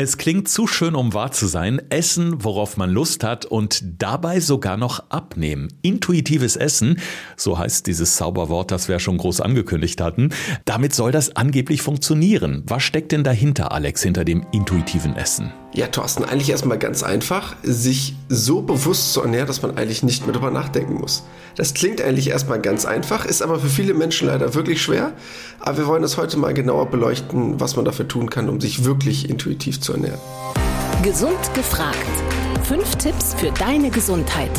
Es klingt zu schön, um wahr zu sein. Essen, worauf man Lust hat und dabei sogar noch abnehmen. Intuitives Essen, so heißt dieses Zauberwort, das wir schon groß angekündigt hatten. Damit soll das angeblich funktionieren. Was steckt denn dahinter, Alex, hinter dem intuitiven Essen? Ja, Thorsten, eigentlich erstmal ganz einfach, sich so bewusst zu ernähren, dass man eigentlich nicht mehr darüber nachdenken muss. Das klingt eigentlich erstmal ganz einfach, ist aber für viele Menschen leider wirklich schwer. Aber wir wollen das heute mal genauer beleuchten, was man dafür tun kann, um sich wirklich intuitiv zu ernähren. Gesund gefragt. Fünf Tipps für deine Gesundheit.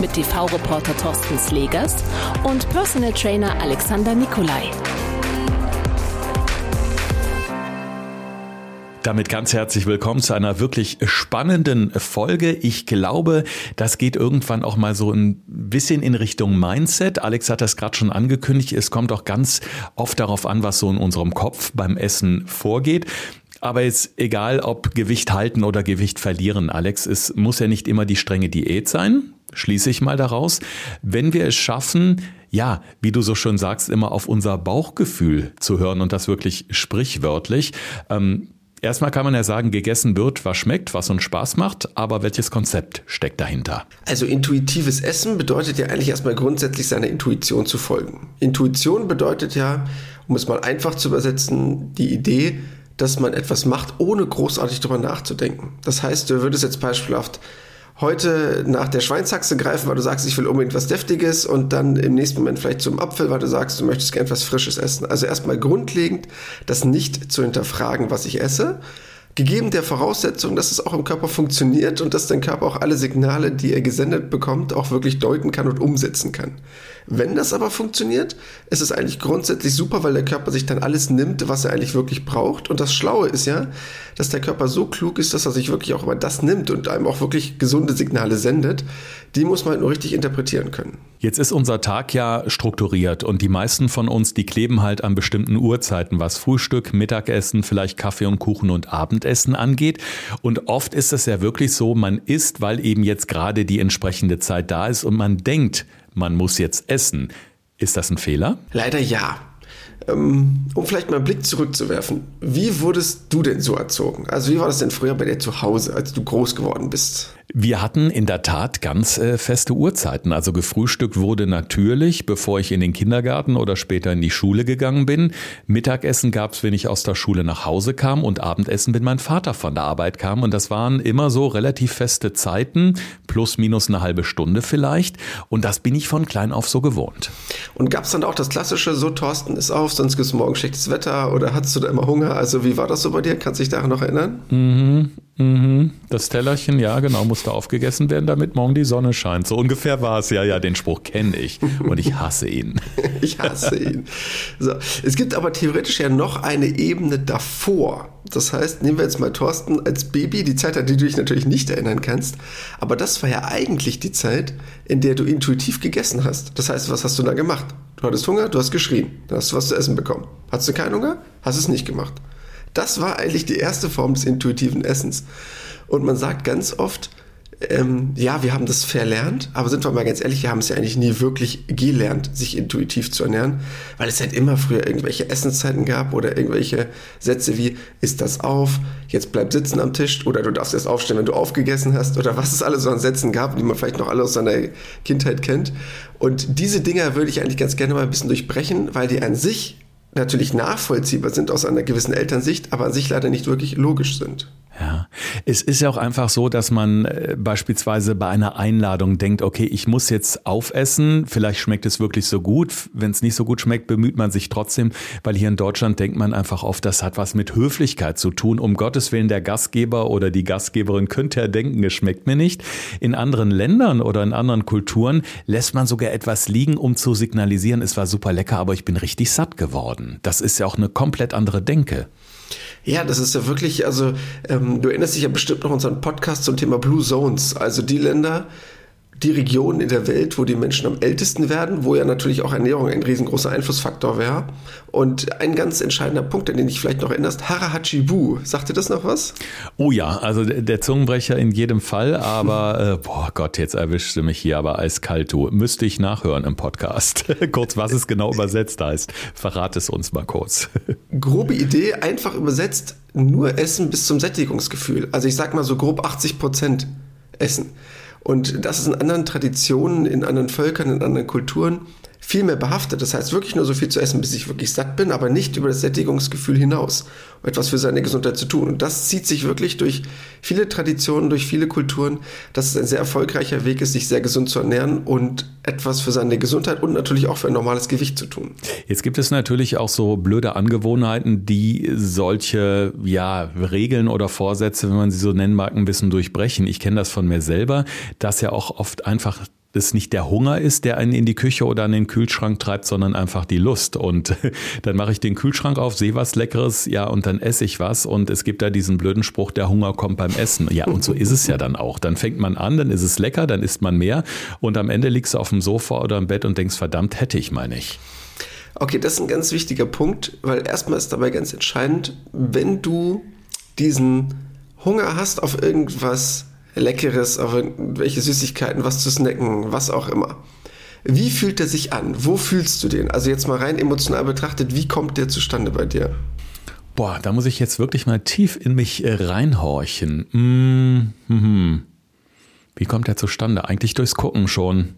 Mit TV-Reporter Thorsten Slegers und Personal Trainer Alexander Nikolai. Damit ganz herzlich willkommen zu einer wirklich spannenden Folge. Ich glaube, das geht irgendwann auch mal so ein bisschen in Richtung Mindset. Alex hat das gerade schon angekündigt. Es kommt auch ganz oft darauf an, was so in unserem Kopf beim Essen vorgeht. Aber jetzt egal, ob Gewicht halten oder Gewicht verlieren, Alex, es muss ja nicht immer die strenge Diät sein. Schließe ich mal daraus. Wenn wir es schaffen, ja, wie du so schön sagst, immer auf unser Bauchgefühl zu hören und das wirklich sprichwörtlich, ähm, Erstmal kann man ja sagen, gegessen wird, was schmeckt, was uns Spaß macht, aber welches Konzept steckt dahinter? Also intuitives Essen bedeutet ja eigentlich erstmal grundsätzlich seiner Intuition zu folgen. Intuition bedeutet ja, um es mal einfach zu übersetzen, die Idee, dass man etwas macht, ohne großartig darüber nachzudenken. Das heißt, du würdest jetzt beispielhaft heute nach der Schweinshaxe greifen, weil du sagst, ich will unbedingt was Deftiges und dann im nächsten Moment vielleicht zum Apfel, weil du sagst, du möchtest gern etwas Frisches essen. Also erstmal grundlegend das nicht zu hinterfragen, was ich esse. Gegeben der Voraussetzung, dass es auch im Körper funktioniert und dass dein Körper auch alle Signale, die er gesendet bekommt, auch wirklich deuten kann und umsetzen kann. Wenn das aber funktioniert, ist es eigentlich grundsätzlich super, weil der Körper sich dann alles nimmt, was er eigentlich wirklich braucht. Und das Schlaue ist ja, dass der Körper so klug ist, dass er sich wirklich auch immer das nimmt und einem auch wirklich gesunde Signale sendet. Die muss man halt nur richtig interpretieren können. Jetzt ist unser Tag ja strukturiert und die meisten von uns, die kleben halt an bestimmten Uhrzeiten, was Frühstück, Mittagessen, vielleicht Kaffee und Kuchen und Abendessen angeht. Und oft ist es ja wirklich so, man isst, weil eben jetzt gerade die entsprechende Zeit da ist und man denkt, man muss jetzt essen. Ist das ein Fehler? Leider ja. Ähm, um vielleicht mal einen Blick zurückzuwerfen. Wie wurdest du denn so erzogen? Also wie war das denn früher bei dir zu Hause, als du groß geworden bist? Wir hatten in der Tat ganz äh, feste Uhrzeiten. Also gefrühstückt wurde natürlich, bevor ich in den Kindergarten oder später in die Schule gegangen bin. Mittagessen gab es, wenn ich aus der Schule nach Hause kam und Abendessen, wenn mein Vater von der Arbeit kam. Und das waren immer so relativ feste Zeiten, plus minus eine halbe Stunde vielleicht. Und das bin ich von klein auf so gewohnt. Und gab es dann auch das klassische, so Thorsten ist auf, sonst gibt es morgen schlechtes Wetter oder hattest du da immer Hunger? Also wie war das so bei dir? Kannst du dich daran noch erinnern? Mhm. Mhm. Das Tellerchen, ja, genau, musste aufgegessen werden, damit morgen die Sonne scheint. So ungefähr war es. Ja, ja, den Spruch kenne ich und ich hasse ihn. ich hasse ihn. So, es gibt aber theoretisch ja noch eine Ebene davor. Das heißt, nehmen wir jetzt mal Thorsten als Baby, die Zeit, an die du dich natürlich nicht erinnern kannst. Aber das war ja eigentlich die Zeit, in der du intuitiv gegessen hast. Das heißt, was hast du da gemacht? Du hattest Hunger, du hast geschrien, dann hast du was zu essen bekommen. Hattest du keinen Hunger? Hast es nicht gemacht. Das war eigentlich die erste Form des intuitiven Essens. Und man sagt ganz oft, ähm, ja, wir haben das verlernt, aber sind wir mal ganz ehrlich, wir haben es ja eigentlich nie wirklich gelernt, sich intuitiv zu ernähren, weil es halt immer früher irgendwelche Essenszeiten gab oder irgendwelche Sätze wie, ist das auf, jetzt bleib sitzen am Tisch oder du darfst erst aufstehen, wenn du aufgegessen hast oder was es alles so an Sätzen gab, die man vielleicht noch alle aus seiner Kindheit kennt. Und diese Dinger würde ich eigentlich ganz gerne mal ein bisschen durchbrechen, weil die an sich natürlich nachvollziehbar sind aus einer gewissen Elternsicht, aber an sich leider nicht wirklich logisch sind. Ja, es ist ja auch einfach so, dass man äh, beispielsweise bei einer Einladung denkt, okay, ich muss jetzt aufessen, vielleicht schmeckt es wirklich so gut. Wenn es nicht so gut schmeckt, bemüht man sich trotzdem, weil hier in Deutschland denkt man einfach oft, das hat was mit Höflichkeit zu tun. Um Gottes Willen, der Gastgeber oder die Gastgeberin könnte ja denken, es schmeckt mir nicht. In anderen Ländern oder in anderen Kulturen lässt man sogar etwas liegen, um zu signalisieren, es war super lecker, aber ich bin richtig satt geworden. Das ist ja auch eine komplett andere Denke. Ja, das ist ja wirklich, also ähm, du erinnerst dich ja bestimmt noch unseren Podcast zum Thema Blue Zones, also die Länder, die Region in der Welt, wo die Menschen am ältesten werden, wo ja natürlich auch Ernährung ein riesengroßer Einflussfaktor wäre. Und ein ganz entscheidender Punkt, an den dich vielleicht noch erinnerst, Harahachibu. Sagt dir das noch was? Oh ja, also der Zungenbrecher in jedem Fall, aber äh, boah Gott, jetzt erwischte mich hier aber eiskalt, du. Müsste ich nachhören im Podcast. kurz, was es genau übersetzt heißt. Verrat es uns mal kurz. Grobe Idee, einfach übersetzt, nur essen bis zum Sättigungsgefühl. Also ich sag mal so grob 80 Prozent essen. Und das ist in anderen Traditionen, in anderen Völkern, in anderen Kulturen viel mehr behaftet. Das heißt, wirklich nur so viel zu essen, bis ich wirklich satt bin, aber nicht über das Sättigungsgefühl hinaus, um etwas für seine Gesundheit zu tun. Und das zieht sich wirklich durch viele Traditionen, durch viele Kulturen, dass es ein sehr erfolgreicher Weg ist, sich sehr gesund zu ernähren und etwas für seine Gesundheit und natürlich auch für ein normales Gewicht zu tun. Jetzt gibt es natürlich auch so blöde Angewohnheiten, die solche ja, Regeln oder Vorsätze, wenn man sie so nennen mag, ein bisschen durchbrechen. Ich kenne das von mir selber, dass ja auch oft einfach es nicht der Hunger ist, der einen in die Küche oder an den Kühlschrank treibt, sondern einfach die Lust. Und dann mache ich den Kühlschrank auf, sehe was Leckeres, ja, und dann esse ich was. Und es gibt da diesen blöden Spruch, der Hunger kommt beim Essen. Ja, und so ist es ja dann auch. Dann fängt man an, dann ist es lecker, dann isst man mehr. Und am Ende liegst du auf dem Sofa oder im Bett und denkst, verdammt, hätte ich mal nicht. Okay, das ist ein ganz wichtiger Punkt, weil erstmal ist dabei ganz entscheidend, wenn du diesen Hunger hast auf irgendwas Leckeres, auf irgendwelche Süßigkeiten, was zu snacken, was auch immer. Wie fühlt er sich an? Wo fühlst du den? Also jetzt mal rein emotional betrachtet, wie kommt der zustande bei dir? Boah, da muss ich jetzt wirklich mal tief in mich äh, reinhorchen. Mm -hmm. Wie kommt der zustande? Eigentlich durchs Gucken schon.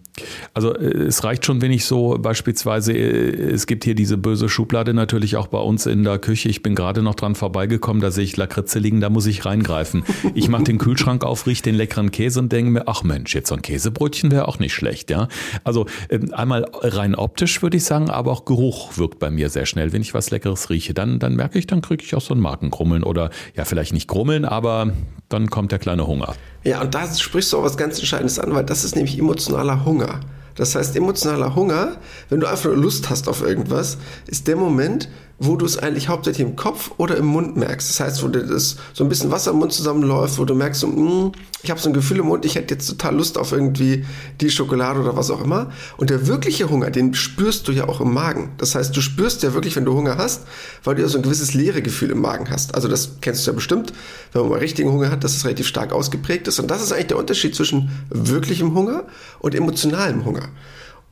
Also äh, es reicht schon, wenn ich so beispielsweise, äh, es gibt hier diese böse Schublade natürlich auch bei uns in der Küche. Ich bin gerade noch dran vorbeigekommen, da sehe ich Lakritze liegen, da muss ich reingreifen. Ich mache den Kühlschrank auf, rieche den leckeren Käse und denke mir, ach Mensch, jetzt so ein Käsebrötchen wäre auch nicht schlecht, ja. Also ähm, einmal rein optisch würde ich sagen, aber auch Geruch wirkt bei mir sehr schnell. Wenn ich was Leckeres rieche, dann, dann merke ich, dann kriege ich auch so ein Markenkrummeln oder ja, vielleicht nicht Krummeln, aber dann kommt der kleine Hunger. Ja, und da sprichst du auch was ganz Entscheidendes an, weil das ist nämlich emotionaler Hunger. Das heißt, emotionaler Hunger, wenn du einfach nur Lust hast auf irgendwas, ist der Moment, wo du es eigentlich hauptsächlich im Kopf oder im Mund merkst. Das heißt, wo dir das so ein bisschen Wasser im Mund zusammenläuft, wo du merkst, so, mm, ich habe so ein Gefühl im Mund, ich hätte jetzt total Lust auf irgendwie die Schokolade oder was auch immer. Und der wirkliche Hunger, den spürst du ja auch im Magen. Das heißt, du spürst ja wirklich, wenn du Hunger hast, weil du ja so ein gewisses leere Gefühl im Magen hast. Also das kennst du ja bestimmt, wenn man mal richtigen Hunger hat, dass es relativ stark ausgeprägt ist. Und das ist eigentlich der Unterschied zwischen wirklichem Hunger und emotionalem Hunger.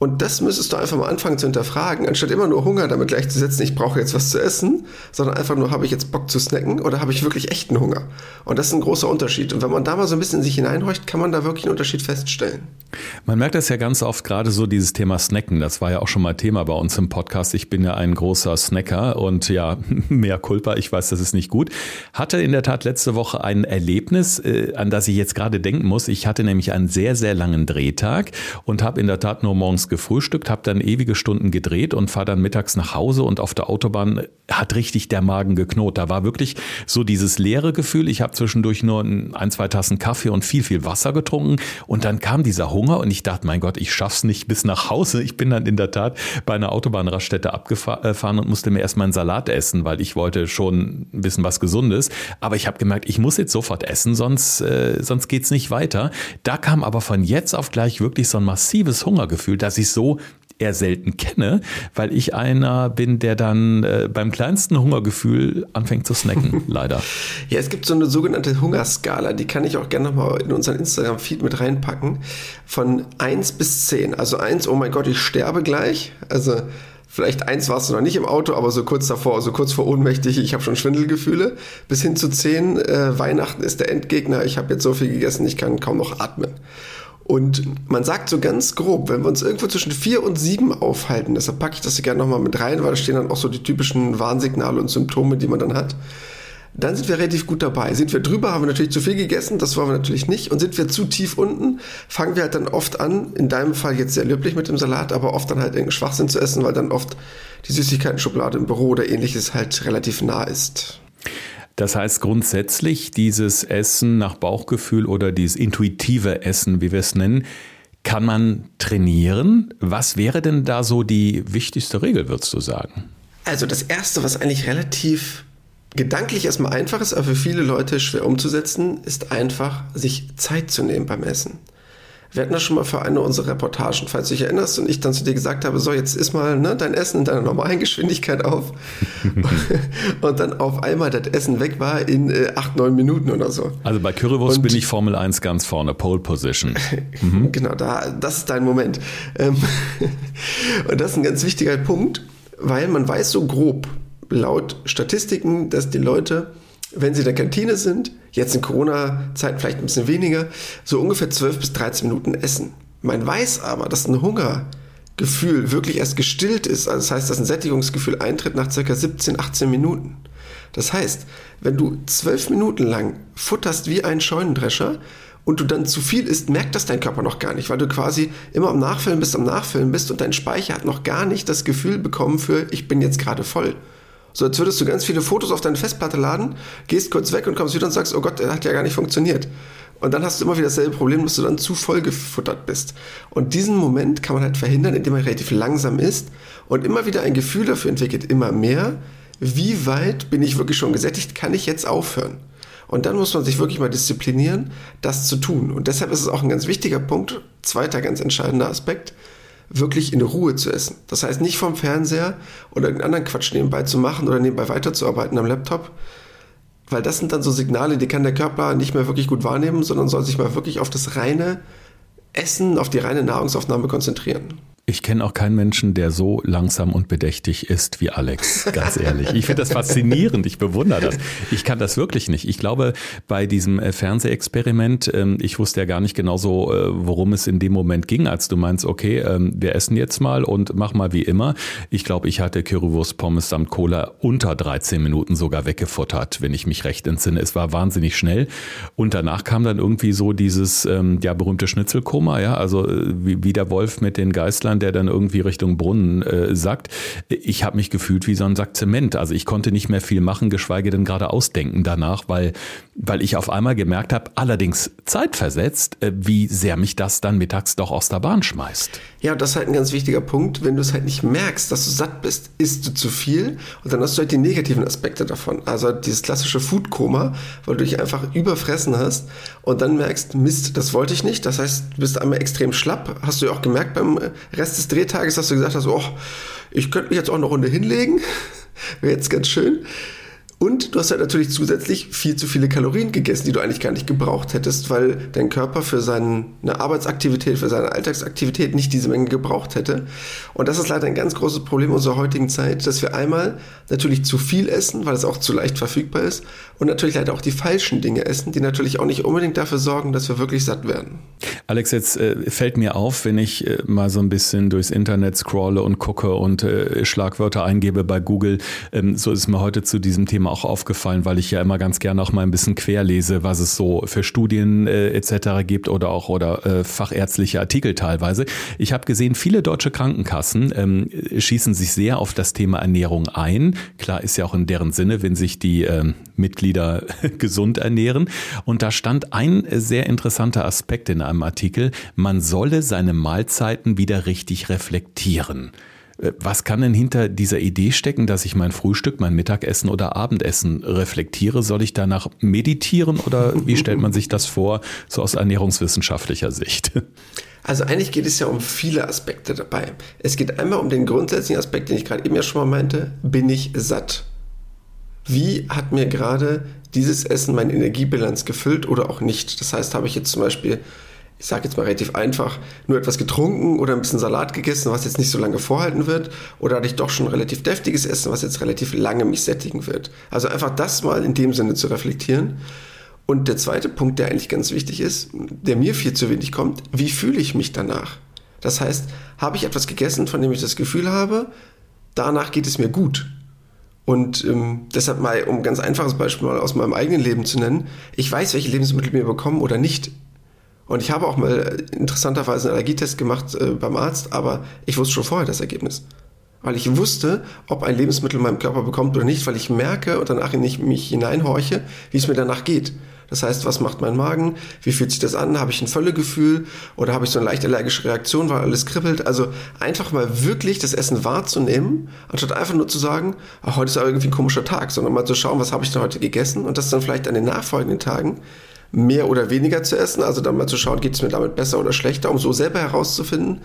Und das müsstest du einfach mal anfangen zu hinterfragen, anstatt immer nur Hunger damit gleichzusetzen, ich brauche jetzt was zu essen, sondern einfach nur, habe ich jetzt Bock zu snacken oder habe ich wirklich echten Hunger? Und das ist ein großer Unterschied. Und wenn man da mal so ein bisschen in sich hineinhorcht, kann man da wirklich einen Unterschied feststellen. Man merkt das ja ganz oft gerade so dieses Thema Snacken. Das war ja auch schon mal Thema bei uns im Podcast. Ich bin ja ein großer Snacker und ja, mehr Culpa. Ich weiß, das ist nicht gut. Hatte in der Tat letzte Woche ein Erlebnis, äh, an das ich jetzt gerade denken muss. Ich hatte nämlich einen sehr, sehr langen Drehtag und habe in der Tat nur morgens gefrühstückt, habe dann ewige Stunden gedreht und fahre dann mittags nach Hause und auf der Autobahn hat richtig der Magen geknot. Da war wirklich so dieses leere Gefühl. Ich habe zwischendurch nur ein, zwei Tassen Kaffee und viel, viel Wasser getrunken und dann kam dieser Hunger und ich dachte, mein Gott, ich schaff's nicht bis nach Hause. Ich bin dann in der Tat bei einer Autobahnraststätte abgefahren und musste mir erstmal einen Salat essen, weil ich wollte schon ein bisschen was Gesundes. Aber ich habe gemerkt, ich muss jetzt sofort essen, sonst, äh, sonst geht's nicht weiter. Da kam aber von jetzt auf gleich wirklich so ein massives Hungergefühl, dass ich so eher selten kenne, weil ich einer bin, der dann äh, beim kleinsten Hungergefühl anfängt zu snacken, leider. Ja, es gibt so eine sogenannte Hungerskala, die kann ich auch gerne nochmal in unseren Instagram-Feed mit reinpacken, von 1 bis 10. Also 1, oh mein Gott, ich sterbe gleich. Also vielleicht eins warst du noch nicht im Auto, aber so kurz davor, so kurz vor ohnmächtig, ich habe schon Schwindelgefühle, bis hin zu 10, äh, Weihnachten ist der Endgegner, ich habe jetzt so viel gegessen, ich kann kaum noch atmen. Und man sagt so ganz grob, wenn wir uns irgendwo zwischen vier und sieben aufhalten, deshalb packe ich das hier gerne nochmal mit rein, weil da stehen dann auch so die typischen Warnsignale und Symptome, die man dann hat. Dann sind wir relativ gut dabei. Sind wir drüber, haben wir natürlich zu viel gegessen, das wollen wir natürlich nicht. Und sind wir zu tief unten, fangen wir halt dann oft an, in deinem Fall jetzt sehr löblich mit dem Salat, aber oft dann halt irgendeinen Schwachsinn zu essen, weil dann oft die Süßigkeiten-Schublade im Büro oder ähnliches halt relativ nah ist. Das heißt grundsätzlich, dieses Essen nach Bauchgefühl oder dieses intuitive Essen, wie wir es nennen, kann man trainieren. Was wäre denn da so die wichtigste Regel, würdest du sagen? Also das Erste, was eigentlich relativ gedanklich erstmal einfach ist, aber für viele Leute schwer umzusetzen, ist einfach, sich Zeit zu nehmen beim Essen. Wir hatten das schon mal für eine unserer Reportagen, falls du dich erinnerst, und ich dann zu dir gesagt habe, so, jetzt isst mal ne, dein Essen in deiner normalen Geschwindigkeit auf. und dann auf einmal das Essen weg war in äh, acht, neun Minuten oder so. Also bei Currywurst und, bin ich Formel 1 ganz vorne, Pole Position. Mhm. genau, da, das ist dein Moment. Ähm, und das ist ein ganz wichtiger Punkt, weil man weiß so grob, laut Statistiken, dass die Leute wenn Sie in der Kantine sind, jetzt in Corona-Zeiten vielleicht ein bisschen weniger, so ungefähr 12 bis 13 Minuten essen. Man weiß aber, dass ein Hungergefühl wirklich erst gestillt ist. Also das heißt, dass ein Sättigungsgefühl eintritt nach circa 17, 18 Minuten. Das heißt, wenn du zwölf Minuten lang futterst wie ein Scheunendrescher und du dann zu viel isst, merkt das dein Körper noch gar nicht, weil du quasi immer am Nachfüllen bist, am Nachfüllen bist und dein Speicher hat noch gar nicht das Gefühl bekommen für, ich bin jetzt gerade voll. So als würdest du ganz viele Fotos auf deine Festplatte laden, gehst kurz weg und kommst wieder und sagst, oh Gott, der hat ja gar nicht funktioniert. Und dann hast du immer wieder dasselbe Problem, dass du dann zu voll gefuttert bist. Und diesen Moment kann man halt verhindern, indem man relativ langsam isst und immer wieder ein Gefühl dafür entwickelt, immer mehr, wie weit bin ich wirklich schon gesättigt, kann ich jetzt aufhören? Und dann muss man sich wirklich mal disziplinieren, das zu tun. Und deshalb ist es auch ein ganz wichtiger Punkt, zweiter ganz entscheidender Aspekt, wirklich in Ruhe zu essen. Das heißt nicht vom Fernseher oder irgendeinen anderen Quatsch nebenbei zu machen oder nebenbei weiterzuarbeiten am Laptop, weil das sind dann so Signale, die kann der Körper nicht mehr wirklich gut wahrnehmen, sondern soll sich mal wirklich auf das reine Essen, auf die reine Nahrungsaufnahme konzentrieren. Ich kenne auch keinen Menschen, der so langsam und bedächtig ist wie Alex, ganz ehrlich. Ich finde das faszinierend, ich bewundere das. Ich kann das wirklich nicht. Ich glaube, bei diesem äh, Fernsehexperiment, ähm, ich wusste ja gar nicht genau so, äh, worum es in dem Moment ging, als du meinst, okay, ähm, wir essen jetzt mal und mach mal wie immer. Ich glaube, ich hatte Currywurst Pommes samt Cola unter 13 Minuten sogar weggefuttert, wenn ich mich recht entsinne. Es war wahnsinnig schnell. Und danach kam dann irgendwie so dieses ähm, ja berühmte Schnitzelkoma, ja, also äh, wie, wie der Wolf mit den Geißlern der dann irgendwie Richtung Brunnen äh, sagt, ich habe mich gefühlt wie so ein Sack Zement. Also ich konnte nicht mehr viel machen, geschweige denn gerade ausdenken danach, weil, weil ich auf einmal gemerkt habe, allerdings zeitversetzt, äh, wie sehr mich das dann mittags doch aus der Bahn schmeißt. Ja, das ist halt ein ganz wichtiger Punkt. Wenn du es halt nicht merkst, dass du satt bist, isst du zu viel und dann hast du halt die negativen Aspekte davon. Also dieses klassische Foodkoma, weil du dich einfach überfressen hast und dann merkst, Mist, das wollte ich nicht. Das heißt, du bist einmal extrem schlapp. Hast du ja auch gemerkt beim Rest des Drehtages, dass du gesagt hast, oh, ich könnte mich jetzt auch eine Runde hinlegen. Wäre jetzt ganz schön. Und du hast halt natürlich zusätzlich viel zu viele Kalorien gegessen, die du eigentlich gar nicht gebraucht hättest, weil dein Körper für seine Arbeitsaktivität, für seine Alltagsaktivität nicht diese Menge gebraucht hätte. Und das ist leider ein ganz großes Problem unserer heutigen Zeit, dass wir einmal natürlich zu viel essen, weil es auch zu leicht verfügbar ist, und natürlich leider auch die falschen Dinge essen, die natürlich auch nicht unbedingt dafür sorgen, dass wir wirklich satt werden. Alex, jetzt äh, fällt mir auf, wenn ich äh, mal so ein bisschen durchs Internet scrolle und gucke und äh, Schlagwörter eingebe bei Google, ähm, so ist mir heute zu diesem Thema auch aufgefallen, weil ich ja immer ganz gerne auch mal ein bisschen querlese, was es so für Studien äh, etc. gibt oder auch oder äh, fachärztliche Artikel teilweise. Ich habe gesehen, viele deutsche Krankenkassen ähm, schießen sich sehr auf das Thema Ernährung ein. Klar ist ja auch in deren Sinne, wenn sich die ähm, Mitglieder gesund ernähren. Und da stand ein sehr interessanter Aspekt in einem Artikel, man solle seine Mahlzeiten wieder richtig reflektieren. Äh, was kann denn hinter dieser Idee stecken, dass ich mein Frühstück, mein Mittagessen oder Abendessen reflektiere? Soll ich danach meditieren oder wie stellt man sich das vor, so aus ernährungswissenschaftlicher Sicht? Also eigentlich geht es ja um viele Aspekte dabei. Es geht einmal um den grundsätzlichen Aspekt, den ich gerade eben ja schon mal meinte, bin ich satt? Wie hat mir gerade dieses Essen meine Energiebilanz gefüllt oder auch nicht? Das heißt, habe ich jetzt zum Beispiel ich sage jetzt mal relativ einfach, nur etwas getrunken oder ein bisschen Salat gegessen, was jetzt nicht so lange vorhalten wird, oder hatte ich doch schon relativ deftiges Essen, was jetzt relativ lange mich sättigen wird. Also einfach das mal in dem Sinne zu reflektieren. Und der zweite Punkt, der eigentlich ganz wichtig ist, der mir viel zu wenig kommt, wie fühle ich mich danach? Das heißt, habe ich etwas gegessen, von dem ich das Gefühl habe, danach geht es mir gut. Und ähm, deshalb mal, um ein ganz einfaches Beispiel mal aus meinem eigenen Leben zu nennen, ich weiß, welche Lebensmittel mir bekommen oder nicht und ich habe auch mal interessanterweise einen Allergietest gemacht äh, beim Arzt, aber ich wusste schon vorher das Ergebnis. Weil ich wusste, ob ein Lebensmittel meinem Körper bekommt oder nicht, weil ich merke und danach in mich hineinhorche, wie es mir danach geht. Das heißt, was macht mein Magen? Wie fühlt sich das an? Habe ich ein Völlegefühl oder habe ich so eine leicht allergische Reaktion, weil alles kribbelt? Also einfach mal wirklich das Essen wahrzunehmen, anstatt einfach nur zu sagen, ach, heute ist aber irgendwie ein komischer Tag, sondern mal zu schauen, was habe ich denn heute gegessen und das dann vielleicht an den nachfolgenden Tagen mehr oder weniger zu essen, also dann mal zu schauen, geht es mir damit besser oder schlechter, um so selber herauszufinden,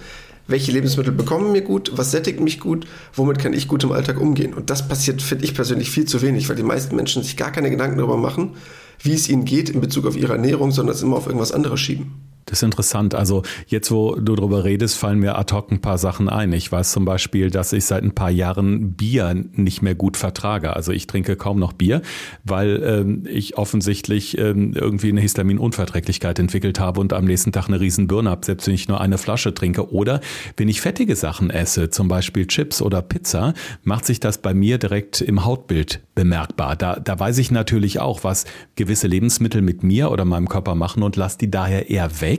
welche Lebensmittel bekommen mir gut, was sättigt mich gut, womit kann ich gut im Alltag umgehen. Und das passiert, finde ich persönlich, viel zu wenig, weil die meisten Menschen sich gar keine Gedanken darüber machen, wie es ihnen geht in Bezug auf ihre Ernährung, sondern es immer auf irgendwas anderes schieben. Ist interessant. Also jetzt, wo du darüber redest, fallen mir ad hoc ein paar Sachen ein. Ich weiß zum Beispiel, dass ich seit ein paar Jahren Bier nicht mehr gut vertrage. Also ich trinke kaum noch Bier, weil ähm, ich offensichtlich ähm, irgendwie eine Histaminunverträglichkeit entwickelt habe und am nächsten Tag eine riesen Birne habe, selbst wenn ich nur eine Flasche trinke. Oder wenn ich fettige Sachen esse, zum Beispiel Chips oder Pizza, macht sich das bei mir direkt im Hautbild bemerkbar. Da, da weiß ich natürlich auch, was gewisse Lebensmittel mit mir oder meinem Körper machen und lasse die daher eher weg.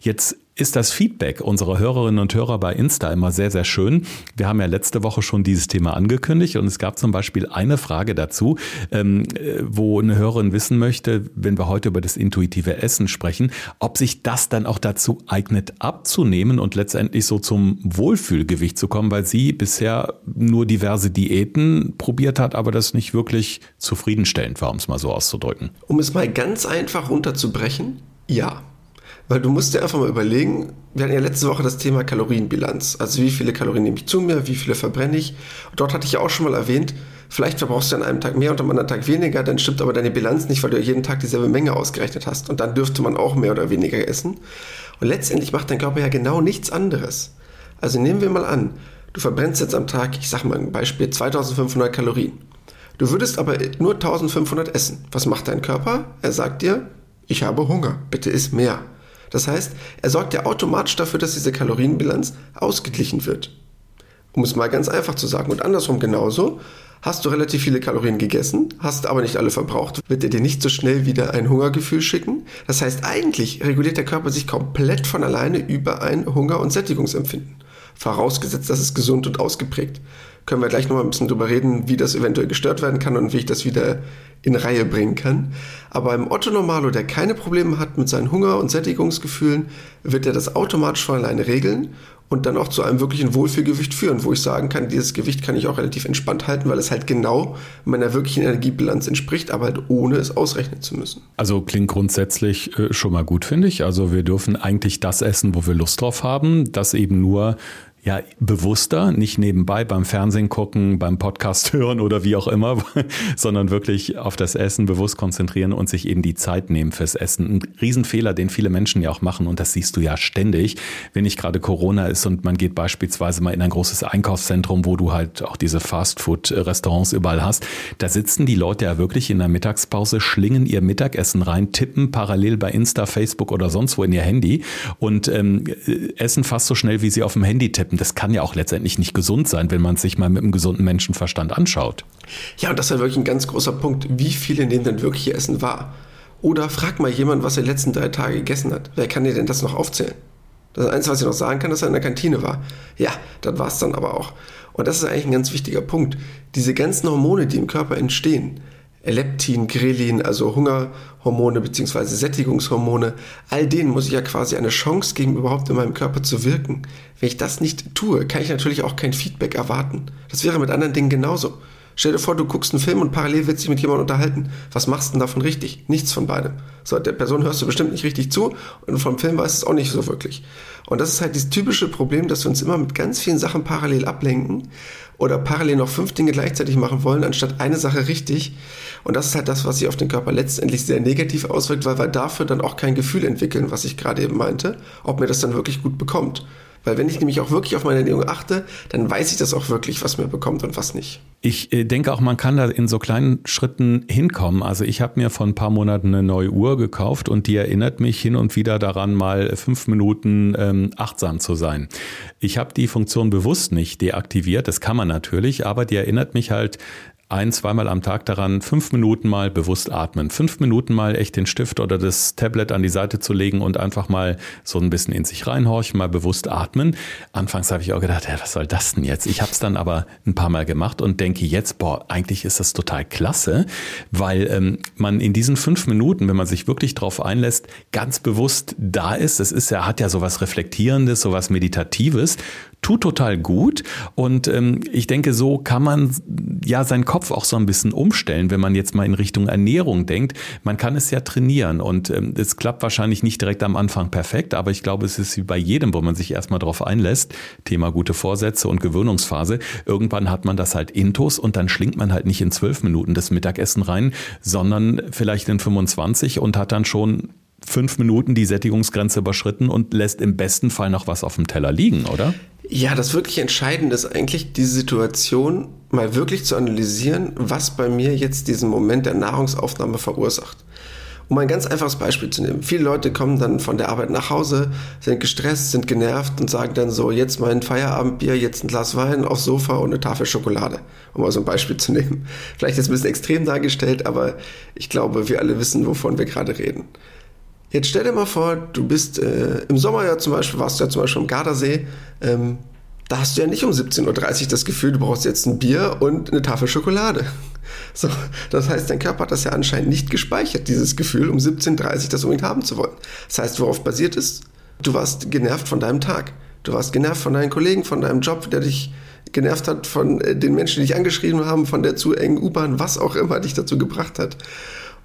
Jetzt ist das Feedback unserer Hörerinnen und Hörer bei Insta immer sehr, sehr schön. Wir haben ja letzte Woche schon dieses Thema angekündigt und es gab zum Beispiel eine Frage dazu, ähm, wo eine Hörerin wissen möchte, wenn wir heute über das intuitive Essen sprechen, ob sich das dann auch dazu eignet, abzunehmen und letztendlich so zum Wohlfühlgewicht zu kommen, weil sie bisher nur diverse Diäten probiert hat, aber das nicht wirklich zufriedenstellend war, um es mal so auszudrücken. Um es mal ganz einfach runterzubrechen, ja. Weil du musst dir einfach mal überlegen, wir hatten ja letzte Woche das Thema Kalorienbilanz. Also wie viele Kalorien nehme ich zu mir, wie viele verbrenne ich. Und dort hatte ich ja auch schon mal erwähnt, vielleicht verbrauchst du an einem Tag mehr und am anderen Tag weniger, dann stimmt aber deine Bilanz nicht, weil du jeden Tag dieselbe Menge ausgerechnet hast. Und dann dürfte man auch mehr oder weniger essen. Und letztendlich macht dein Körper ja genau nichts anderes. Also nehmen wir mal an, du verbrennst jetzt am Tag, ich sage mal ein Beispiel, 2500 Kalorien. Du würdest aber nur 1500 essen. Was macht dein Körper? Er sagt dir, ich habe Hunger, bitte iss mehr. Das heißt, er sorgt ja automatisch dafür, dass diese Kalorienbilanz ausgeglichen wird. Um es mal ganz einfach zu sagen. Und andersrum genauso. Hast du relativ viele Kalorien gegessen, hast aber nicht alle verbraucht, wird er dir nicht so schnell wieder ein Hungergefühl schicken. Das heißt, eigentlich reguliert der Körper sich komplett von alleine über ein Hunger- und Sättigungsempfinden. Vorausgesetzt, das ist gesund und ausgeprägt. Können wir gleich nochmal ein bisschen drüber reden, wie das eventuell gestört werden kann und wie ich das wieder in Reihe bringen kann. Aber beim Otto Normalo, der keine Probleme hat mit seinen Hunger- und Sättigungsgefühlen, wird er das automatisch von alleine regeln und dann auch zu einem wirklichen Wohlfühlgewicht führen, wo ich sagen kann, dieses Gewicht kann ich auch relativ entspannt halten, weil es halt genau meiner wirklichen Energiebilanz entspricht, aber halt ohne es ausrechnen zu müssen. Also klingt grundsätzlich äh, schon mal gut, finde ich. Also wir dürfen eigentlich das essen, wo wir Lust drauf haben, das eben nur ja, bewusster, nicht nebenbei beim Fernsehen gucken, beim Podcast hören oder wie auch immer, sondern wirklich auf das Essen bewusst konzentrieren und sich eben die Zeit nehmen fürs Essen. Ein Riesenfehler, den viele Menschen ja auch machen und das siehst du ja ständig, wenn nicht gerade Corona ist und man geht beispielsweise mal in ein großes Einkaufszentrum, wo du halt auch diese Fastfood-Restaurants überall hast. Da sitzen die Leute ja wirklich in der Mittagspause, schlingen ihr Mittagessen rein, tippen parallel bei Insta, Facebook oder sonst wo in ihr Handy und ähm, essen fast so schnell, wie sie auf dem Handy tippen halten. Das kann ja auch letztendlich nicht gesund sein, wenn man es sich mal mit einem gesunden Menschenverstand anschaut. Ja, und das ist ja wirklich ein ganz großer Punkt. Wie viele nehmen denn wirklich ihr Essen wahr? Oder frag mal jemand, was er die letzten drei Tage gegessen hat. Wer kann dir denn das noch aufzählen? Das Einzige, was ich noch sagen kann, dass er in der Kantine war. Ja, das war es dann aber auch. Und das ist eigentlich ein ganz wichtiger Punkt. Diese ganzen Hormone, die im Körper entstehen, Leptin, Grelin, also Hungerhormone bzw. Sättigungshormone, all denen muss ich ja quasi eine Chance geben, überhaupt in meinem Körper zu wirken. Wenn ich das nicht tue, kann ich natürlich auch kein Feedback erwarten. Das wäre mit anderen Dingen genauso. Stell dir vor, du guckst einen Film und parallel willst dich mit jemandem unterhalten. Was machst du denn davon richtig? Nichts von beidem. So, der Person hörst du bestimmt nicht richtig zu und vom Film weißt du es auch nicht so wirklich. Und das ist halt dieses typische Problem, dass wir uns immer mit ganz vielen Sachen parallel ablenken oder parallel noch fünf Dinge gleichzeitig machen wollen, anstatt eine Sache richtig. Und das ist halt das, was sich auf den Körper letztendlich sehr negativ auswirkt, weil wir dafür dann auch kein Gefühl entwickeln, was ich gerade eben meinte, ob mir das dann wirklich gut bekommt. Weil wenn ich nämlich auch wirklich auf meine Ernährung achte, dann weiß ich das auch wirklich, was mir bekommt und was nicht. Ich äh, denke auch, man kann da in so kleinen Schritten hinkommen. Also ich habe mir vor ein paar Monaten eine neue Uhr gekauft und die erinnert mich hin und wieder daran, mal fünf Minuten ähm, achtsam zu sein. Ich habe die Funktion bewusst nicht deaktiviert, das kann man natürlich, aber die erinnert mich halt ein, zweimal am Tag daran, fünf Minuten mal bewusst atmen. Fünf Minuten mal echt den Stift oder das Tablet an die Seite zu legen und einfach mal so ein bisschen in sich reinhorchen, mal bewusst atmen. Anfangs habe ich auch gedacht, ja, was soll das denn jetzt? Ich habe es dann aber ein paar Mal gemacht und denke jetzt, boah, eigentlich ist das total klasse, weil ähm, man in diesen fünf Minuten, wenn man sich wirklich drauf einlässt, ganz bewusst da ist. Das ist ja, hat ja sowas Reflektierendes, sowas Meditatives tut total gut. Und ähm, ich denke, so kann man ja seinen Kopf auch so ein bisschen umstellen, wenn man jetzt mal in Richtung Ernährung denkt. Man kann es ja trainieren und ähm, es klappt wahrscheinlich nicht direkt am Anfang perfekt, aber ich glaube, es ist wie bei jedem, wo man sich erstmal drauf einlässt. Thema gute Vorsätze und Gewöhnungsphase. Irgendwann hat man das halt intus und dann schlingt man halt nicht in zwölf Minuten das Mittagessen rein, sondern vielleicht in 25 und hat dann schon fünf Minuten die Sättigungsgrenze überschritten und lässt im besten Fall noch was auf dem Teller liegen, oder? Ja, das wirklich Entscheidende ist eigentlich, diese Situation mal wirklich zu analysieren, was bei mir jetzt diesen Moment der Nahrungsaufnahme verursacht. Um ein ganz einfaches Beispiel zu nehmen. Viele Leute kommen dann von der Arbeit nach Hause, sind gestresst, sind genervt und sagen dann so, jetzt mein Feierabendbier, jetzt ein Glas Wein aufs Sofa und eine Tafel Schokolade. Um mal so ein Beispiel zu nehmen. Vielleicht ist es ein bisschen extrem dargestellt, aber ich glaube, wir alle wissen, wovon wir gerade reden. Jetzt stell dir mal vor, du bist äh, im Sommer ja zum Beispiel, warst du ja zum Beispiel am Gardasee, ähm, da hast du ja nicht um 17.30 Uhr das Gefühl, du brauchst jetzt ein Bier und eine Tafel Schokolade. So, das heißt, dein Körper hat das ja anscheinend nicht gespeichert, dieses Gefühl, um 17.30 Uhr das unbedingt haben zu wollen. Das heißt, worauf basiert es? Du warst genervt von deinem Tag. Du warst genervt von deinen Kollegen, von deinem Job, der dich genervt hat, von äh, den Menschen, die dich angeschrieben haben, von der zu engen U-Bahn, was auch immer dich dazu gebracht hat.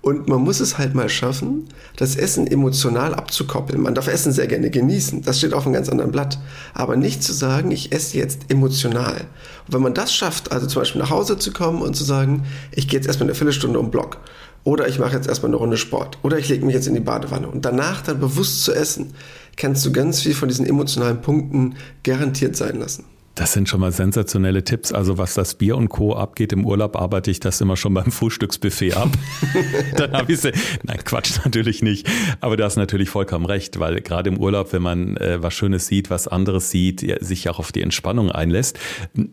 Und man muss es halt mal schaffen, das Essen emotional abzukoppeln. Man darf Essen sehr gerne genießen. Das steht auf einem ganz anderen Blatt. Aber nicht zu sagen, ich esse jetzt emotional. Und wenn man das schafft, also zum Beispiel nach Hause zu kommen und zu sagen, ich gehe jetzt erstmal eine Viertelstunde um Block. Oder ich mache jetzt erstmal eine Runde Sport. Oder ich lege mich jetzt in die Badewanne. Und danach dann bewusst zu essen, kannst du ganz viel von diesen emotionalen Punkten garantiert sein lassen. Das sind schon mal sensationelle Tipps. Also was das Bier und Co. abgeht im Urlaub, arbeite ich das immer schon beim Frühstücksbuffet ab. Dann habe ich. Nein, Quatsch natürlich nicht. Aber du hast natürlich vollkommen recht, weil gerade im Urlaub, wenn man äh, was Schönes sieht, was anderes sieht, sich auch auf die Entspannung einlässt,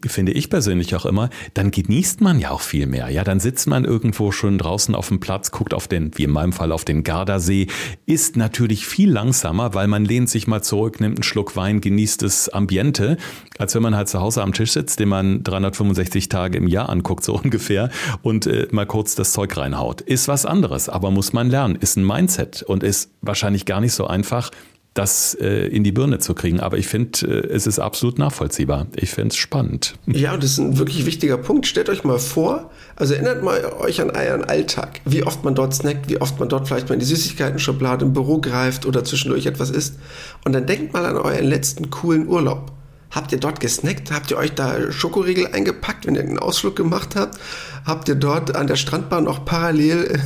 finde ich persönlich auch immer, dann genießt man ja auch viel mehr. Ja, dann sitzt man irgendwo schon draußen auf dem Platz, guckt auf den, wie in meinem Fall, auf den Gardasee, ist natürlich viel langsamer, weil man lehnt sich mal zurück, nimmt einen Schluck Wein, genießt das Ambiente, als wenn man man halt zu Hause am Tisch sitzt, den man 365 Tage im Jahr anguckt, so ungefähr, und äh, mal kurz das Zeug reinhaut. Ist was anderes, aber muss man lernen. Ist ein Mindset und ist wahrscheinlich gar nicht so einfach, das äh, in die Birne zu kriegen. Aber ich finde, äh, es ist absolut nachvollziehbar. Ich finde es spannend. Ja, das ist ein wirklich wichtiger Punkt. Stellt euch mal vor, also erinnert mal euch an euren Alltag, wie oft man dort snackt, wie oft man dort vielleicht mal in die Süßigkeiten-Schublade im Büro greift oder zwischendurch etwas isst. Und dann denkt mal an euren letzten coolen Urlaub. Habt ihr dort gesnackt? Habt ihr euch da Schokoriegel eingepackt, wenn ihr einen Ausflug gemacht habt? Habt ihr dort an der Strandbahn noch parallel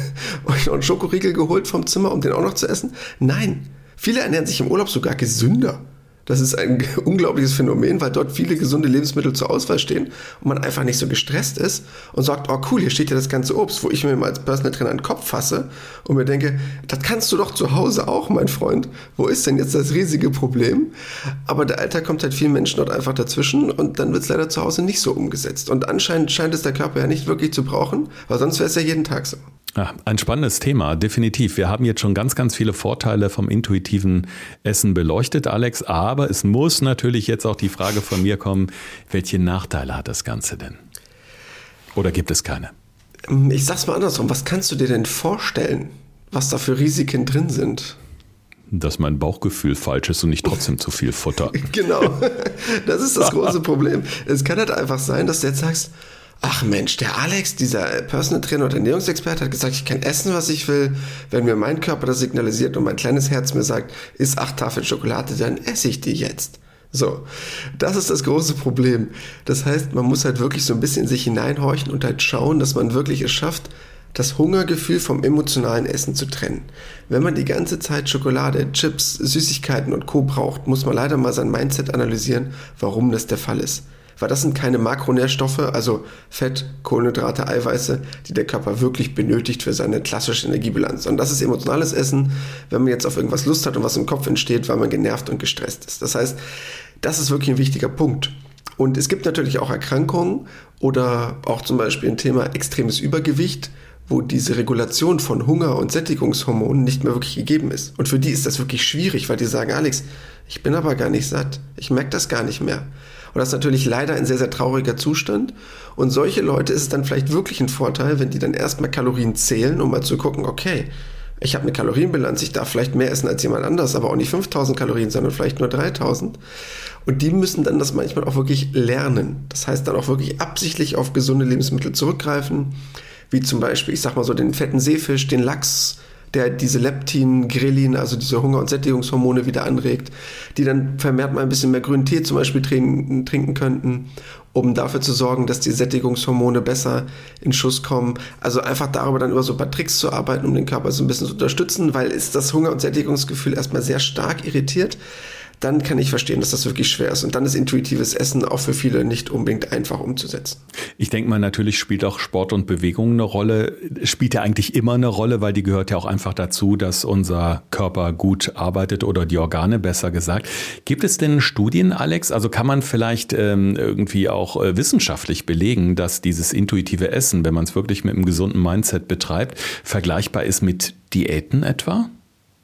äh, euch noch einen Schokoriegel geholt vom Zimmer, um den auch noch zu essen? Nein. Viele ernähren sich im Urlaub sogar gesünder. Das ist ein unglaubliches Phänomen, weil dort viele gesunde Lebensmittel zur Auswahl stehen und man einfach nicht so gestresst ist und sagt, oh cool, hier steht ja das ganze Obst, wo ich mir mal als Personal Trainer einen Kopf fasse und mir denke, das kannst du doch zu Hause auch, mein Freund. Wo ist denn jetzt das riesige Problem? Aber der Alltag kommt halt vielen Menschen dort einfach dazwischen und dann wird es leider zu Hause nicht so umgesetzt. Und anscheinend scheint es der Körper ja nicht wirklich zu brauchen, weil sonst wäre es ja jeden Tag so. Ein spannendes Thema, definitiv. Wir haben jetzt schon ganz, ganz viele Vorteile vom intuitiven Essen beleuchtet, Alex. Aber es muss natürlich jetzt auch die Frage von mir kommen, welche Nachteile hat das Ganze denn? Oder gibt es keine? Ich sag's mal andersrum. Was kannst du dir denn vorstellen, was da für Risiken drin sind? dass mein Bauchgefühl falsch ist und ich trotzdem zu viel futter. Genau, das ist das große Problem. Es kann halt einfach sein, dass du jetzt sagst, ach Mensch, der Alex, dieser Personal Trainer und Ernährungsexperte hat gesagt, ich kann essen, was ich will. Wenn mir mein Körper das signalisiert und mein kleines Herz mir sagt, isst acht Tafeln Schokolade, dann esse ich die jetzt. So, das ist das große Problem. Das heißt, man muss halt wirklich so ein bisschen sich hineinhorchen und halt schauen, dass man wirklich es schafft, das Hungergefühl vom emotionalen Essen zu trennen. Wenn man die ganze Zeit Schokolade, Chips, Süßigkeiten und Co. braucht, muss man leider mal sein Mindset analysieren, warum das der Fall ist weil das sind keine Makronährstoffe, also Fett, Kohlenhydrate, Eiweiße, die der Körper wirklich benötigt für seine klassische Energiebilanz. Und das ist emotionales Essen, wenn man jetzt auf irgendwas Lust hat und was im Kopf entsteht, weil man genervt und gestresst ist. Das heißt, das ist wirklich ein wichtiger Punkt. Und es gibt natürlich auch Erkrankungen oder auch zum Beispiel ein Thema extremes Übergewicht, wo diese Regulation von Hunger und Sättigungshormonen nicht mehr wirklich gegeben ist. Und für die ist das wirklich schwierig, weil die sagen, Alex, ich bin aber gar nicht satt. Ich merke das gar nicht mehr. Und das ist natürlich leider ein sehr, sehr trauriger Zustand. Und solche Leute ist es dann vielleicht wirklich ein Vorteil, wenn die dann erstmal Kalorien zählen, um mal zu gucken, okay, ich habe eine Kalorienbilanz, ich darf vielleicht mehr essen als jemand anders, aber auch nicht 5000 Kalorien, sondern vielleicht nur 3000. Und die müssen dann das manchmal auch wirklich lernen. Das heißt dann auch wirklich absichtlich auf gesunde Lebensmittel zurückgreifen, wie zum Beispiel, ich sag mal so, den fetten Seefisch, den Lachs, der diese Leptin, Grelin, also diese Hunger- und Sättigungshormone wieder anregt, die dann vermehrt mal ein bisschen mehr grünen Tee zum Beispiel trinken, trinken könnten, um dafür zu sorgen, dass die Sättigungshormone besser in Schuss kommen. Also einfach darüber dann über so ein paar Tricks zu arbeiten, um den Körper so ein bisschen zu unterstützen, weil ist das Hunger- und Sättigungsgefühl erstmal sehr stark irritiert dann kann ich verstehen, dass das wirklich schwer ist. Und dann ist intuitives Essen auch für viele nicht unbedingt einfach umzusetzen. Ich denke mal, natürlich spielt auch Sport und Bewegung eine Rolle. Spielt ja eigentlich immer eine Rolle, weil die gehört ja auch einfach dazu, dass unser Körper gut arbeitet oder die Organe besser gesagt. Gibt es denn Studien, Alex? Also kann man vielleicht ähm, irgendwie auch äh, wissenschaftlich belegen, dass dieses intuitive Essen, wenn man es wirklich mit einem gesunden Mindset betreibt, vergleichbar ist mit Diäten etwa?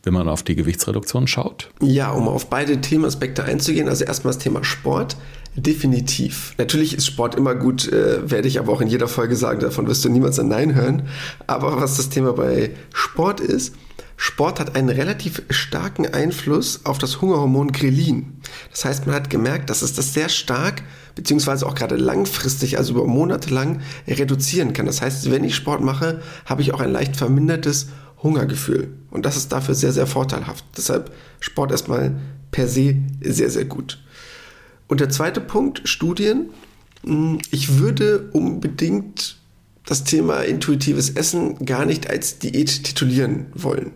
Wenn man auf die Gewichtsreduktion schaut? Ja, um auf beide Themenaspekte einzugehen. Also erstmal das Thema Sport. Definitiv. Natürlich ist Sport immer gut, äh, werde ich aber auch in jeder Folge sagen, davon wirst du niemals ein Nein hören. Aber was das Thema bei Sport ist, Sport hat einen relativ starken Einfluss auf das Hungerhormon Grelin. Das heißt, man hat gemerkt, dass es das sehr stark, beziehungsweise auch gerade langfristig, also über Monate lang, reduzieren kann. Das heißt, wenn ich Sport mache, habe ich auch ein leicht vermindertes Hungergefühl. Und das ist dafür sehr, sehr vorteilhaft. Deshalb Sport erstmal per se sehr, sehr gut. Und der zweite Punkt, Studien. Hm, ich würde unbedingt das Thema intuitives Essen gar nicht als Diät titulieren wollen.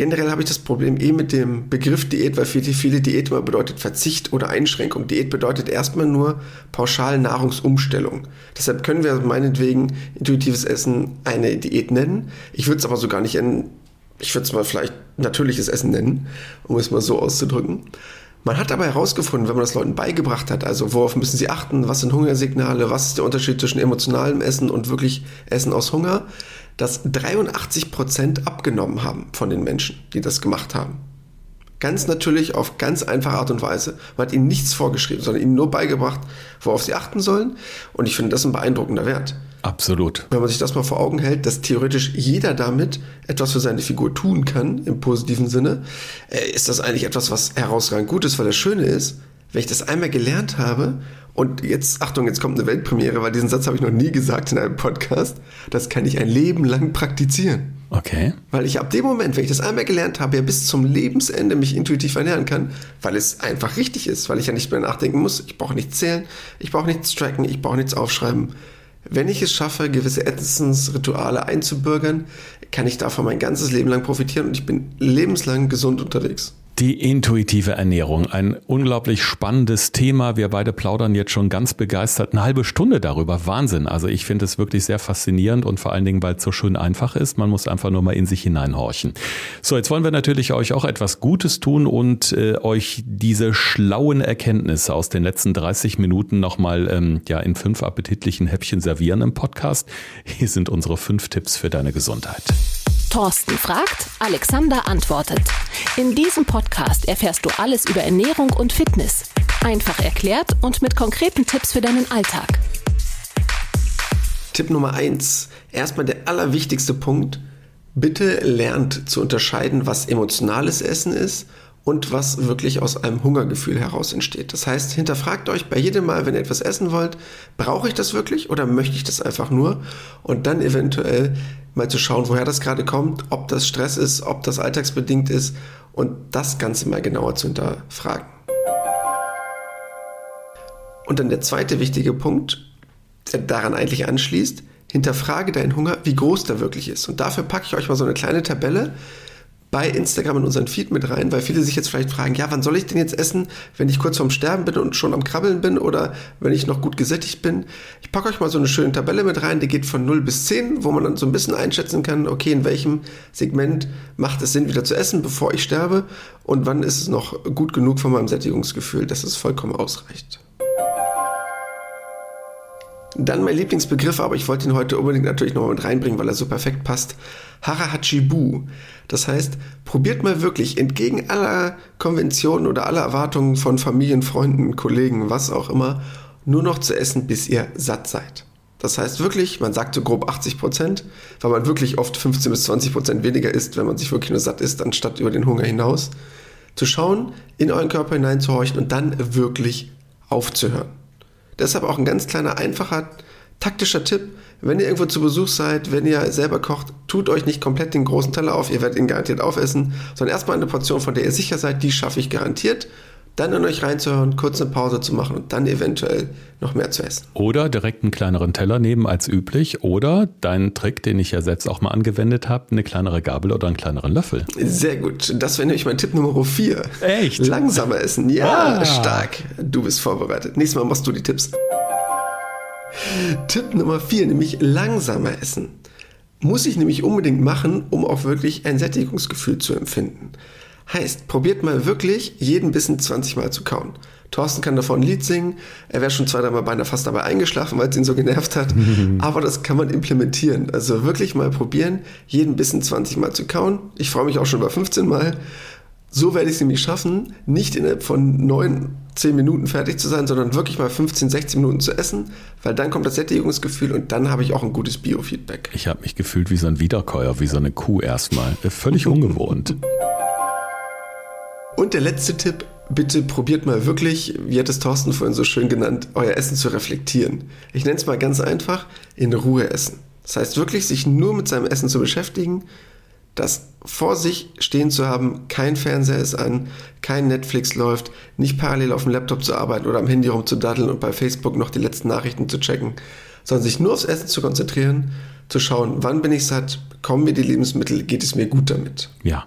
Generell habe ich das Problem eh mit dem Begriff Diät, weil viele, viele Diät immer bedeutet Verzicht oder Einschränkung. Diät bedeutet erstmal nur pauschal Nahrungsumstellung. Deshalb können wir meinetwegen intuitives Essen eine Diät nennen. Ich würde es aber so gar nicht in, ich würde es mal vielleicht natürliches Essen nennen, um es mal so auszudrücken. Man hat aber herausgefunden, wenn man das Leuten beigebracht hat, also worauf müssen sie achten, was sind Hungersignale, was ist der Unterschied zwischen emotionalem Essen und wirklich Essen aus Hunger, dass 83 Prozent abgenommen haben von den Menschen, die das gemacht haben. Ganz natürlich auf ganz einfache Art und Weise. Man hat ihnen nichts vorgeschrieben, sondern ihnen nur beigebracht, worauf sie achten sollen. Und ich finde das ein beeindruckender Wert. Absolut. Wenn man sich das mal vor Augen hält, dass theoretisch jeder damit etwas für seine Figur tun kann, im positiven Sinne, äh, ist das eigentlich etwas, was herausragend gut ist, weil das Schöne ist, wenn ich das einmal gelernt habe und jetzt, Achtung, jetzt kommt eine Weltpremiere, weil diesen Satz habe ich noch nie gesagt in einem Podcast, das kann ich ein Leben lang praktizieren. Okay. Weil ich ab dem Moment, wenn ich das einmal gelernt habe, ja bis zum Lebensende mich intuitiv ernähren kann, weil es einfach richtig ist, weil ich ja nicht mehr nachdenken muss, ich brauche nichts zählen, ich brauche nichts tracken, ich brauche nichts aufschreiben. Wenn ich es schaffe, gewisse Essensrituale einzubürgern, kann ich davon mein ganzes Leben lang profitieren und ich bin lebenslang gesund unterwegs. Die intuitive Ernährung, ein unglaublich spannendes Thema. Wir beide plaudern jetzt schon ganz begeistert eine halbe Stunde darüber. Wahnsinn. Also ich finde es wirklich sehr faszinierend und vor allen Dingen, weil es so schön einfach ist. Man muss einfach nur mal in sich hineinhorchen. So, jetzt wollen wir natürlich euch auch etwas Gutes tun und äh, euch diese schlauen Erkenntnisse aus den letzten 30 Minuten nochmal ähm, ja, in fünf appetitlichen Häppchen servieren im Podcast. Hier sind unsere fünf Tipps für deine Gesundheit. Thorsten fragt, Alexander antwortet. In diesem Podcast erfährst du alles über Ernährung und Fitness. Einfach erklärt und mit konkreten Tipps für deinen Alltag. Tipp Nummer eins. Erstmal der allerwichtigste Punkt. Bitte lernt zu unterscheiden, was emotionales Essen ist und was wirklich aus einem Hungergefühl heraus entsteht. Das heißt, hinterfragt euch bei jedem Mal, wenn ihr etwas essen wollt, brauche ich das wirklich oder möchte ich das einfach nur? Und dann eventuell mal zu schauen, woher das gerade kommt, ob das Stress ist, ob das alltagsbedingt ist und das Ganze mal genauer zu hinterfragen. Und dann der zweite wichtige Punkt, der daran eigentlich anschließt, hinterfrage deinen Hunger, wie groß der wirklich ist. Und dafür packe ich euch mal so eine kleine Tabelle bei Instagram in unseren Feed mit rein, weil viele sich jetzt vielleicht fragen, ja, wann soll ich denn jetzt essen, wenn ich kurz vorm Sterben bin und schon am Krabbeln bin oder wenn ich noch gut gesättigt bin. Ich packe euch mal so eine schöne Tabelle mit rein, die geht von 0 bis 10, wo man dann so ein bisschen einschätzen kann, okay, in welchem Segment macht es Sinn, wieder zu essen, bevor ich sterbe und wann ist es noch gut genug von meinem Sättigungsgefühl, dass es vollkommen ausreicht. Dann mein Lieblingsbegriff, aber ich wollte ihn heute unbedingt natürlich noch mit reinbringen, weil er so perfekt passt. Harahachibu. Das heißt, probiert mal wirklich entgegen aller Konventionen oder aller Erwartungen von Familien, Freunden, Kollegen, was auch immer, nur noch zu essen, bis ihr satt seid. Das heißt wirklich, man sagt so grob 80 Prozent, weil man wirklich oft 15 bis 20 Prozent weniger isst, wenn man sich wirklich nur satt isst, anstatt über den Hunger hinaus. Zu schauen, in euren Körper hineinzuhorchen und dann wirklich aufzuhören. Deshalb auch ein ganz kleiner, einfacher, taktischer Tipp. wenn ihr irgendwo zu Besuch seid, wenn ihr selber kocht, tut euch nicht komplett den großen Teller auf, ihr werdet ihn garantiert aufessen, sondern erstmal eine Portion, von der ihr sicher seid, die schaffe ich garantiert dann in euch reinzuhören, kurz eine Pause zu machen und dann eventuell noch mehr zu essen. Oder direkt einen kleineren Teller nehmen als üblich oder deinen Trick, den ich ja selbst auch mal angewendet habe, eine kleinere Gabel oder einen kleineren Löffel. Sehr gut. Das wäre nämlich mein Tipp Nummer 4. Echt? Langsamer essen. Ja, ah. stark. Du bist vorbereitet. Nächstes Mal machst du die Tipps. Tipp Nummer 4, nämlich langsamer essen. Muss ich nämlich unbedingt machen, um auch wirklich ein Sättigungsgefühl zu empfinden. Heißt, probiert mal wirklich jeden Bissen 20 Mal zu kauen. Thorsten kann davon ein Lied singen. Er wäre schon zwei, dreimal beinahe fast dabei eingeschlafen, weil es ihn so genervt hat. Aber das kann man implementieren. Also wirklich mal probieren, jeden Bissen 20 Mal zu kauen. Ich freue mich auch schon über 15 Mal. So werde ich es nämlich schaffen, nicht innerhalb von 9, 10 Minuten fertig zu sein, sondern wirklich mal 15, 16 Minuten zu essen, weil dann kommt das Sättigungsgefühl und dann habe ich auch ein gutes Biofeedback. Ich habe mich gefühlt wie so ein Wiederkäuer, wie so eine Kuh erstmal. Völlig ungewohnt. Und der letzte Tipp, bitte probiert mal wirklich, wie hat es Thorsten vorhin so schön genannt, euer Essen zu reflektieren. Ich nenne es mal ganz einfach, in Ruhe essen. Das heißt wirklich, sich nur mit seinem Essen zu beschäftigen, das vor sich stehen zu haben, kein Fernseher ist an, kein Netflix läuft, nicht parallel auf dem Laptop zu arbeiten oder am Handy rumzudaddeln und bei Facebook noch die letzten Nachrichten zu checken, sondern sich nur aufs Essen zu konzentrieren, zu schauen, wann bin ich satt, kommen mir die Lebensmittel, geht es mir gut damit. Ja,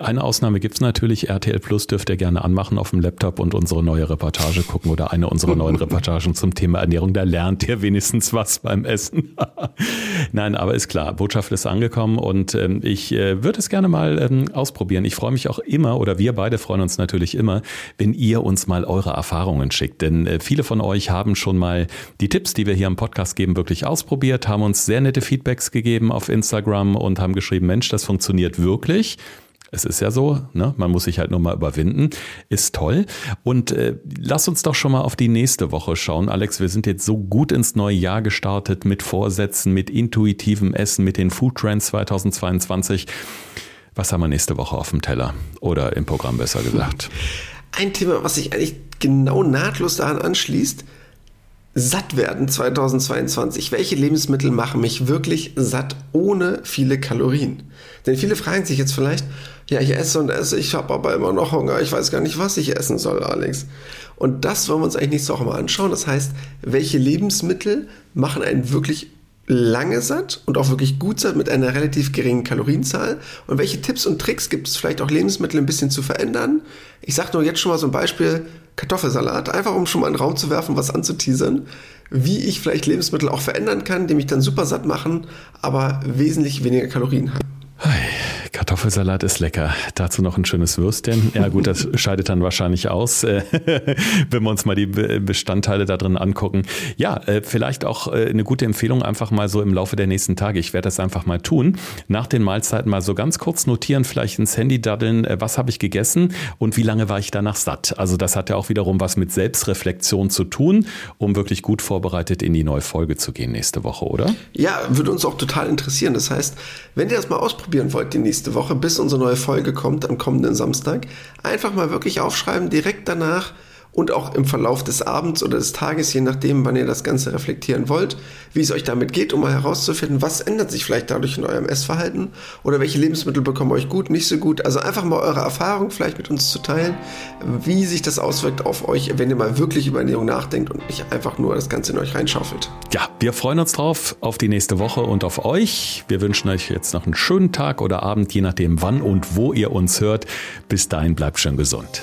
eine Ausnahme gibt es natürlich. RTL Plus dürft ihr gerne anmachen auf dem Laptop und unsere neue Reportage gucken oder eine unserer neuen Reportagen zum Thema Ernährung. Da lernt ihr wenigstens was beim Essen. Nein, aber ist klar, Botschaft ist angekommen und ähm, ich äh, würde es gerne mal ähm, ausprobieren. Ich freue mich auch immer oder wir beide freuen uns natürlich immer, wenn ihr uns mal eure Erfahrungen schickt. Denn äh, viele von euch haben schon mal die Tipps, die wir hier im Podcast geben, wirklich ausprobiert, haben uns sehr nette Feedbacks gegeben auf Instagram und haben geschrieben, Mensch, das funktioniert wirklich. Es ist ja so, ne? man muss sich halt nur mal überwinden. Ist toll. Und äh, lass uns doch schon mal auf die nächste Woche schauen. Alex, wir sind jetzt so gut ins neue Jahr gestartet mit Vorsätzen, mit intuitivem Essen, mit den Food Trends 2022. Was haben wir nächste Woche auf dem Teller? Oder im Programm besser gesagt? Ein Thema, was sich eigentlich genau nahtlos daran anschließt, satt werden 2022. Welche Lebensmittel machen mich wirklich satt ohne viele Kalorien? Denn viele fragen sich jetzt vielleicht, ja, ich esse und esse, ich habe aber immer noch Hunger, ich weiß gar nicht, was ich essen soll, Alex. Und das wollen wir uns eigentlich nächste Woche mal anschauen. Das heißt, welche Lebensmittel machen einen wirklich lange satt und auch wirklich gut satt mit einer relativ geringen Kalorienzahl? Und welche Tipps und Tricks gibt es vielleicht auch Lebensmittel ein bisschen zu verändern? Ich sage nur jetzt schon mal so ein Beispiel, Kartoffelsalat, einfach um schon mal in den Raum zu werfen, was anzuteasern, wie ich vielleicht Lebensmittel auch verändern kann, die mich dann super satt machen, aber wesentlich weniger Kalorien haben. Kartoffelsalat ist lecker. Dazu noch ein schönes Würstchen. Ja gut, das scheidet dann wahrscheinlich aus, äh, wenn wir uns mal die Bestandteile da drin angucken. Ja, äh, vielleicht auch äh, eine gute Empfehlung einfach mal so im Laufe der nächsten Tage. Ich werde das einfach mal tun. Nach den Mahlzeiten mal so ganz kurz notieren, vielleicht ins Handy daddeln, was habe ich gegessen und wie lange war ich danach satt. Also das hat ja auch wiederum was mit Selbstreflexion zu tun, um wirklich gut vorbereitet in die neue Folge zu gehen nächste Woche, oder? Ja, würde uns auch total interessieren. Das heißt, wenn ihr das mal ausprobieren wollt die nächste nächste Woche, bis unsere neue Folge kommt am kommenden Samstag, einfach mal wirklich aufschreiben, direkt danach und auch im Verlauf des Abends oder des Tages, je nachdem, wann ihr das Ganze reflektieren wollt, wie es euch damit geht, um mal herauszufinden, was ändert sich vielleicht dadurch in eurem Essverhalten oder welche Lebensmittel bekommen euch gut, nicht so gut. Also einfach mal eure Erfahrung vielleicht mit uns zu teilen, wie sich das auswirkt auf euch, wenn ihr mal wirklich über Ernährung nachdenkt und nicht einfach nur das Ganze in euch reinschaufelt. Ja, wir freuen uns drauf auf die nächste Woche und auf euch. Wir wünschen euch jetzt noch einen schönen Tag oder Abend, je nachdem wann und wo ihr uns hört. Bis dahin bleibt schön gesund.